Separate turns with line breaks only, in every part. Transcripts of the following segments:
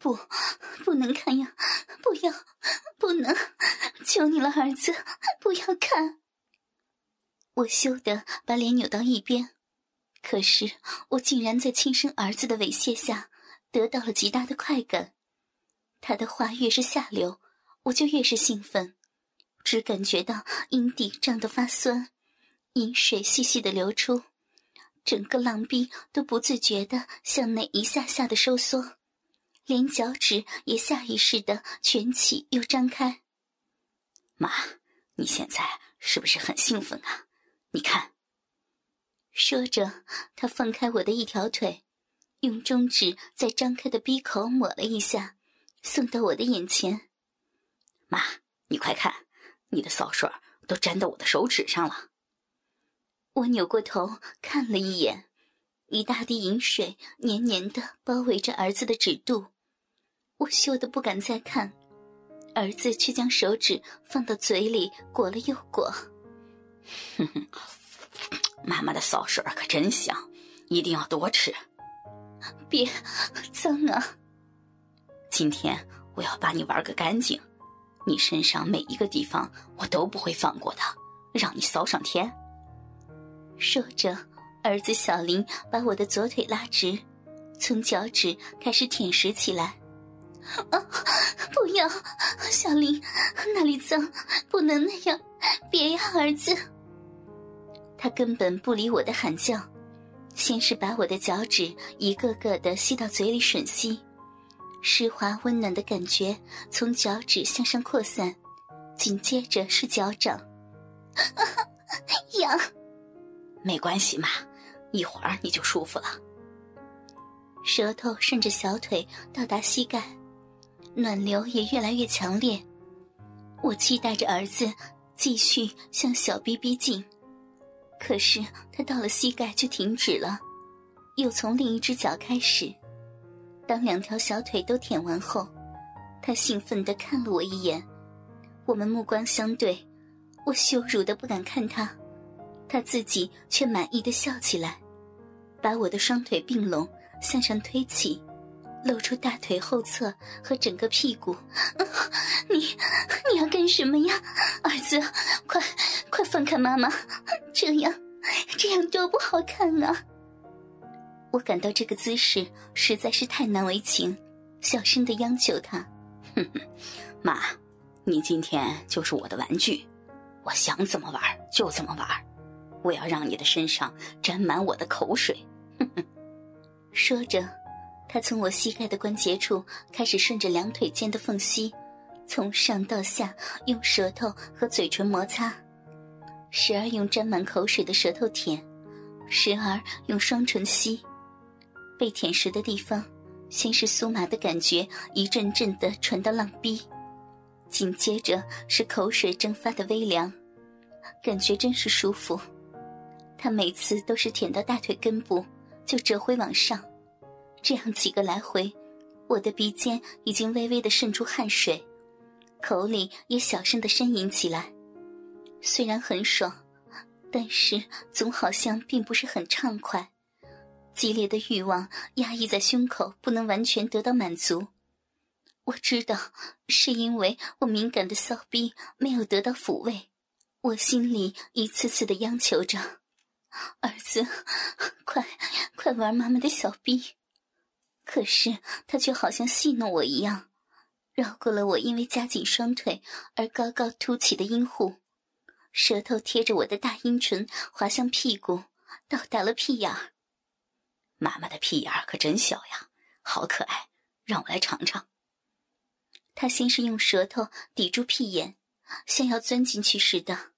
不，不能看呀！不要，不能！求你了，儿子，不要看！我羞得把脸扭到一边，可是我竟然在亲生儿子的猥亵下得到了极大的快感。他的话越是下流，我就越是兴奋，只感觉到阴蒂胀得发酸，饮水细细的流出，整个浪壁都不自觉的向内一下下的收缩。连脚趾也下意识的蜷起又张开。
妈，你现在是不是很兴奋啊？你看。
说着，他放开我的一条腿，用中指在张开的鼻口抹了一下，送到我的眼前。
妈，你快看，你的骚水都沾到我的手指上了。
我扭过头看了一眼，一大滴饮水黏黏的包围着儿子的指肚。我羞得不敢再看，儿子却将手指放到嘴里裹了又裹。
哼哼，妈妈的骚水可真香，一定要多吃。
别，脏啊！
今天我要把你玩个干净，你身上每一个地方我都不会放过的，让你骚上天。
说着，儿子小林把我的左腿拉直，从脚趾开始舔食起来。啊！不要，小林，那里脏，不能那样，别呀，儿子。他根本不理我的喊叫，先是把我的脚趾一个个的吸到嘴里吮吸，湿滑温暖的感觉从脚趾向上扩散，紧接着是脚掌，痒。
没关系嘛，一会儿你就舒服了。
舌头顺着小腿到达膝盖。暖流也越来越强烈，我期待着儿子继续向小逼逼近，可是他到了膝盖就停止了，又从另一只脚开始。当两条小腿都舔完后，他兴奋地看了我一眼，我们目光相对，我羞辱的不敢看他，他自己却满意的笑起来，把我的双腿并拢向上推起。露出大腿后侧和整个屁股，你你要干什么呀，儿子？快快放开妈妈，这样这样多不好看啊！我感到这个姿势实在是太难为情，小声的央求他：“
哼哼，妈，你今天就是我的玩具，我想怎么玩就怎么玩，我要让你的身上沾满我的口水。”哼哼，
说着。他从我膝盖的关节处开始顺着两腿间的缝隙，从上到下用舌头和嘴唇摩擦，时而用沾满口水的舌头舔，时而用双唇吸。被舔食的地方，先是酥麻的感觉一阵阵的传到浪逼，紧接着是口水蒸发的微凉，感觉真是舒服。他每次都是舔到大腿根部，就折回往上。这样几个来回，我的鼻尖已经微微的渗出汗水，口里也小声的呻吟起来。虽然很爽，但是总好像并不是很畅快。激烈的欲望压抑在胸口，不能完全得到满足。我知道，是因为我敏感的骚逼没有得到抚慰。我心里一次次的央求着：“儿子，快快玩妈妈的小逼。”可是他却好像戏弄我一样，绕过了我因为夹紧双腿而高高凸起的阴户，舌头贴着我的大阴唇滑向屁股，到达了屁眼儿。
妈妈的屁眼儿可真小呀，好可爱，让我来尝尝。
他先是用舌头抵住屁眼，像要钻进去似的，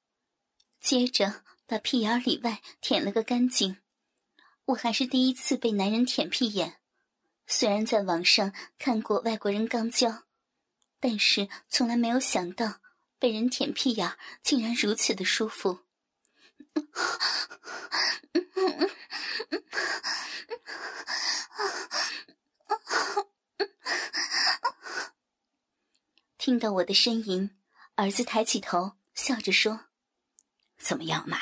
接着把屁眼里外舔了个干净。我还是第一次被男人舔屁眼。虽然在网上看过外国人肛交，但是从来没有想到被人舔屁眼竟然如此的舒服。听到我的呻吟，儿子抬起头，笑着说：“
怎么样，妈，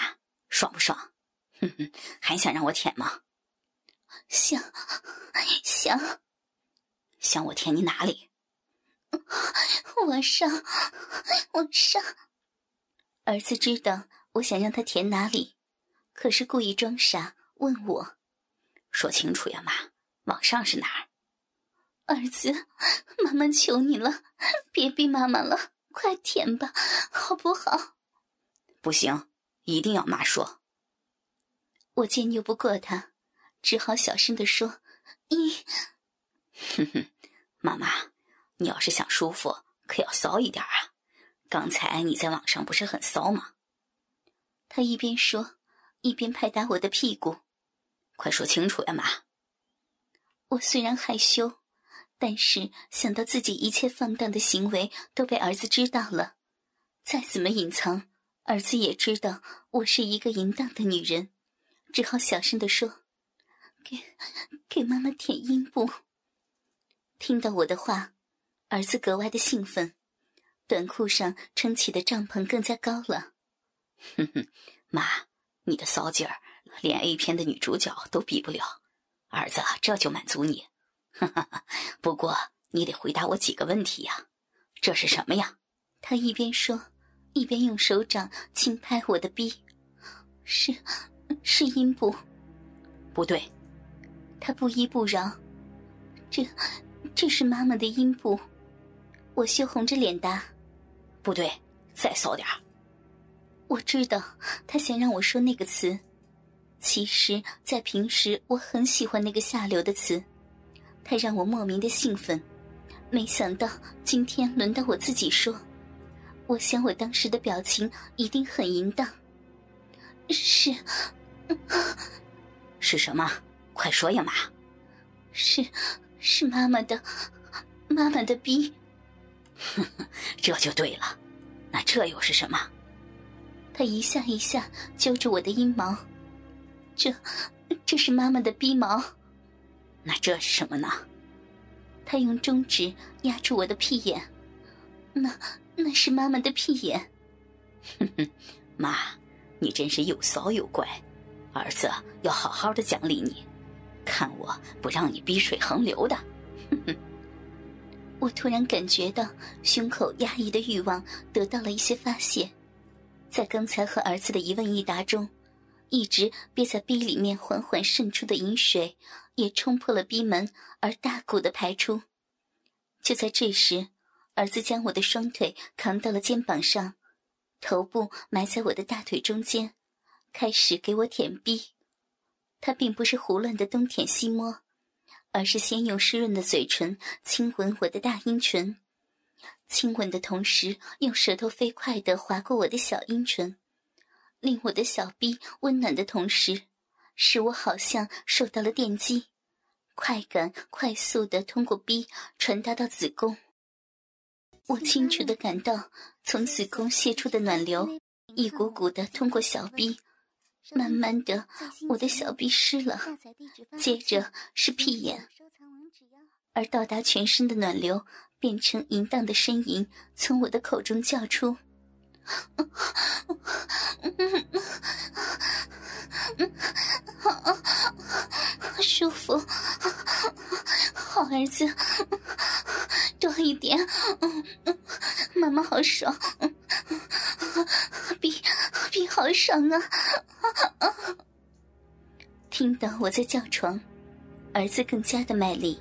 爽不爽？哼哼，还想让我舔吗？”
想，想，
想我舔你哪里？
我上，我上。儿子知道我想让他舔哪里，可是故意装傻问我：“
说清楚呀，妈，往上是哪儿？”
儿子，妈妈求你了，别逼妈妈了，快舔吧，好不好？
不行，一定要妈说。
我见拗不过他，只好小声的说：“你，
哼哼，妈妈，你要是想舒服，可要骚一点啊。刚才你在网上不是很骚吗？”
他一边说，一边拍打我的屁股。
快说清楚呀，妈。
我虽然害羞。但是想到自己一切放荡的行为都被儿子知道了，再怎么隐藏，儿子也知道我是一个淫荡的女人，只好小声的说：“给，给妈妈舔阴部。”听到我的话，儿子格外的兴奋，短裤上撑起的帐篷更加高了。
哼哼，妈，你的骚劲儿连 A 片的女主角都比不了，儿子这就满足你。哈哈哈！不过你得回答我几个问题呀。这是什么呀？
他一边说，一边用手掌轻拍我的臂。是，是阴部。
不对。
他不依不饶。这，这是妈妈的阴部。我羞红着脸答。
不对，再骚点儿。
我知道他想让我说那个词。其实，在平时我很喜欢那个下流的词。他让我莫名的兴奋，没想到今天轮到我自己说。我想我当时的表情一定很淫荡。是，
是什么？快说呀，妈！
是，是妈妈的，妈妈的逼。
这就对了。那这又是什么？
他一下一下揪着我的阴毛。这，这是妈妈的逼毛。
那这是什么呢？
他用中指压住我的屁眼，那那是妈妈的屁眼。
哼哼，妈，你真是又骚又怪，儿子要好好的奖励你，看我不让你逼水横流的。哼哼，
我突然感觉到胸口压抑的欲望得到了一些发泄，在刚才和儿子的一问一答中。一直憋在逼里面缓缓渗出的饮水，也冲破了逼门而大股的排出。就在这时，儿子将我的双腿扛到了肩膀上，头部埋在我的大腿中间，开始给我舔逼。他并不是胡乱的东舔西摸，而是先用湿润的嘴唇亲吻我的大阴唇，亲吻的同时用舌头飞快的划过我的小阴唇。令我的小臂温暖的同时，使我好像受到了电击，快感快速的通过臂传达到子宫。我清楚的感到从子宫泄出的暖流，一股股的通过小臂，慢慢的，我的小臂湿了，接着是屁眼，而到达全身的暖流变成淫荡的呻吟，从我的口中叫出。好，舒服，好儿子，多一点，妈妈好爽，比比好爽啊！听到我在叫床，儿子更加的卖力，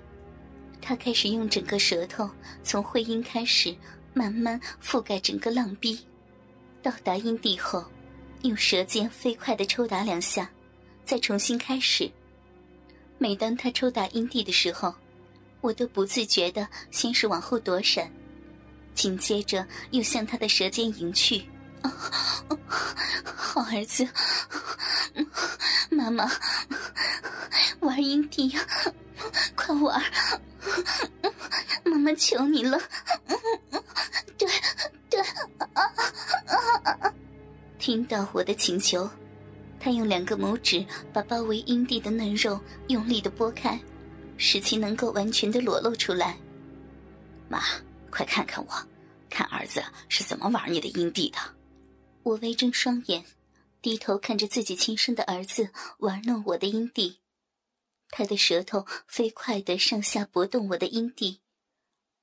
他开始用整个舌头从会阴开始，慢慢覆盖整个浪壁。到达阴地后，用舌尖飞快的抽打两下，再重新开始。每当他抽打阴蒂的时候，我都不自觉的先是往后躲闪，紧接着又向他的舌尖迎去。好儿子，妈妈玩阴蒂呀，快玩！妈妈求你了。对对啊啊啊。听到我的请求，他用两个拇指把包围阴蒂的嫩肉用力的拨开，使其能够完全的裸露出来。
妈，快看看我，看儿子是怎么玩你的阴蒂的。
我微睁双眼，低头看着自己亲生的儿子玩弄我的阴蒂。他的舌头飞快地上下搏动我的阴蒂，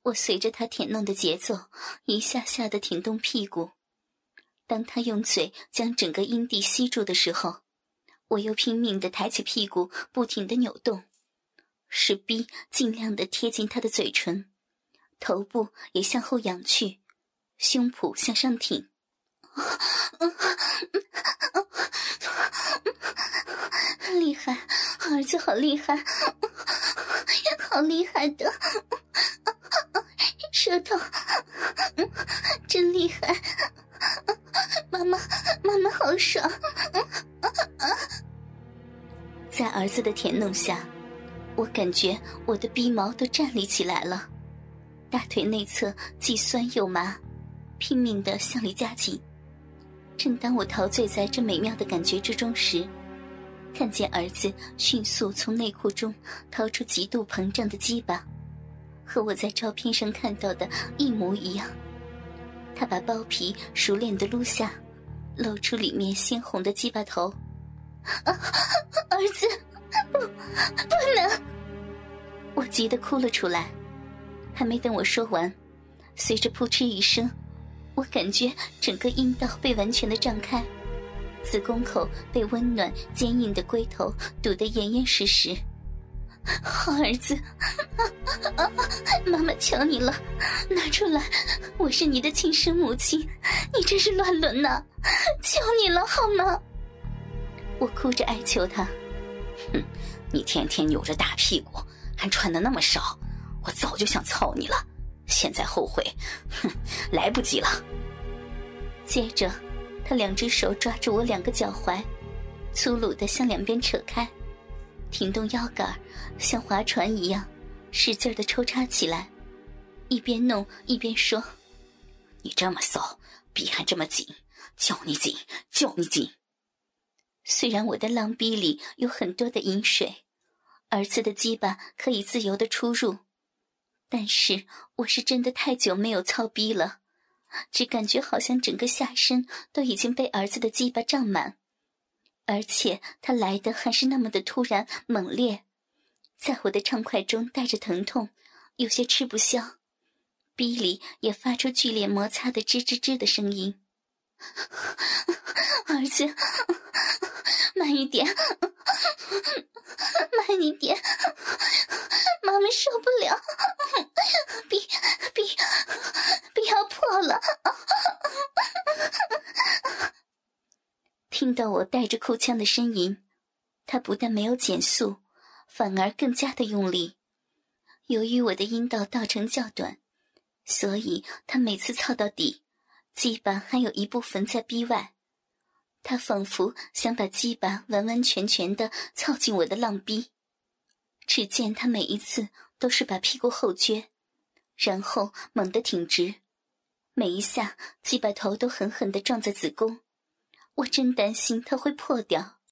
我随着他舔弄的节奏，一下下的挺动屁股。当他用嘴将整个阴蒂吸住的时候，我又拼命地抬起屁股，不停地扭动，使逼尽量地贴近他的嘴唇，头部也向后仰去，胸脯向上挺。厉害，儿子好厉害，好厉害的，舌头真厉害，妈妈，妈妈好爽。在儿子的舔弄下，我感觉我的鼻毛都站立起来了，大腿内侧既酸又麻，拼命的向里夹紧。正当我陶醉在这美妙的感觉之中时，看见儿子迅速从内裤中掏出极度膨胀的鸡巴，和我在照片上看到的一模一样。他把包皮熟练的撸下，露出里面鲜红的鸡巴头。儿子，不，不能！我急得哭了出来。还没等我说完，随着扑哧一声。我感觉整个阴道被完全的胀开，子宫口被温暖坚硬的龟头堵得严严实实。好儿子，妈妈求你了，拿出来！我是你的亲生母亲，你这是乱伦呐！求你了好吗？我哭着哀求他。
哼，你天天扭着大屁股，还穿的那么少，我早就想操你了。现在后悔，哼，来不及了。
接着，他两只手抓住我两个脚踝，粗鲁的向两边扯开，挺动腰杆，像划船一样，使劲的抽插起来，一边弄一边说：“
你这么骚，逼还这么紧，叫你紧，叫你紧。”
虽然我的浪逼里有很多的饮水，儿子的鸡巴可以自由的出入。但是我是真的太久没有操逼了，只感觉好像整个下身都已经被儿子的鸡巴胀满，而且他来的还是那么的突然猛烈，在我的畅快中带着疼痛，有些吃不消，逼里也发出剧烈摩擦的吱吱吱的声音。儿子，慢一点，慢一点，妈妈受不了，逼逼逼要破了！听到我带着哭腔的呻吟，他不但没有减速，反而更加的用力。由于我的阴道道程较短，所以他每次操到底。鸡巴还有一部分在逼外，他仿佛想把鸡巴完完全全的操进我的浪逼。只见他每一次都是把屁股后撅，然后猛地挺直，每一下鸡巴头都狠狠地撞在子宫，我真担心他会破掉。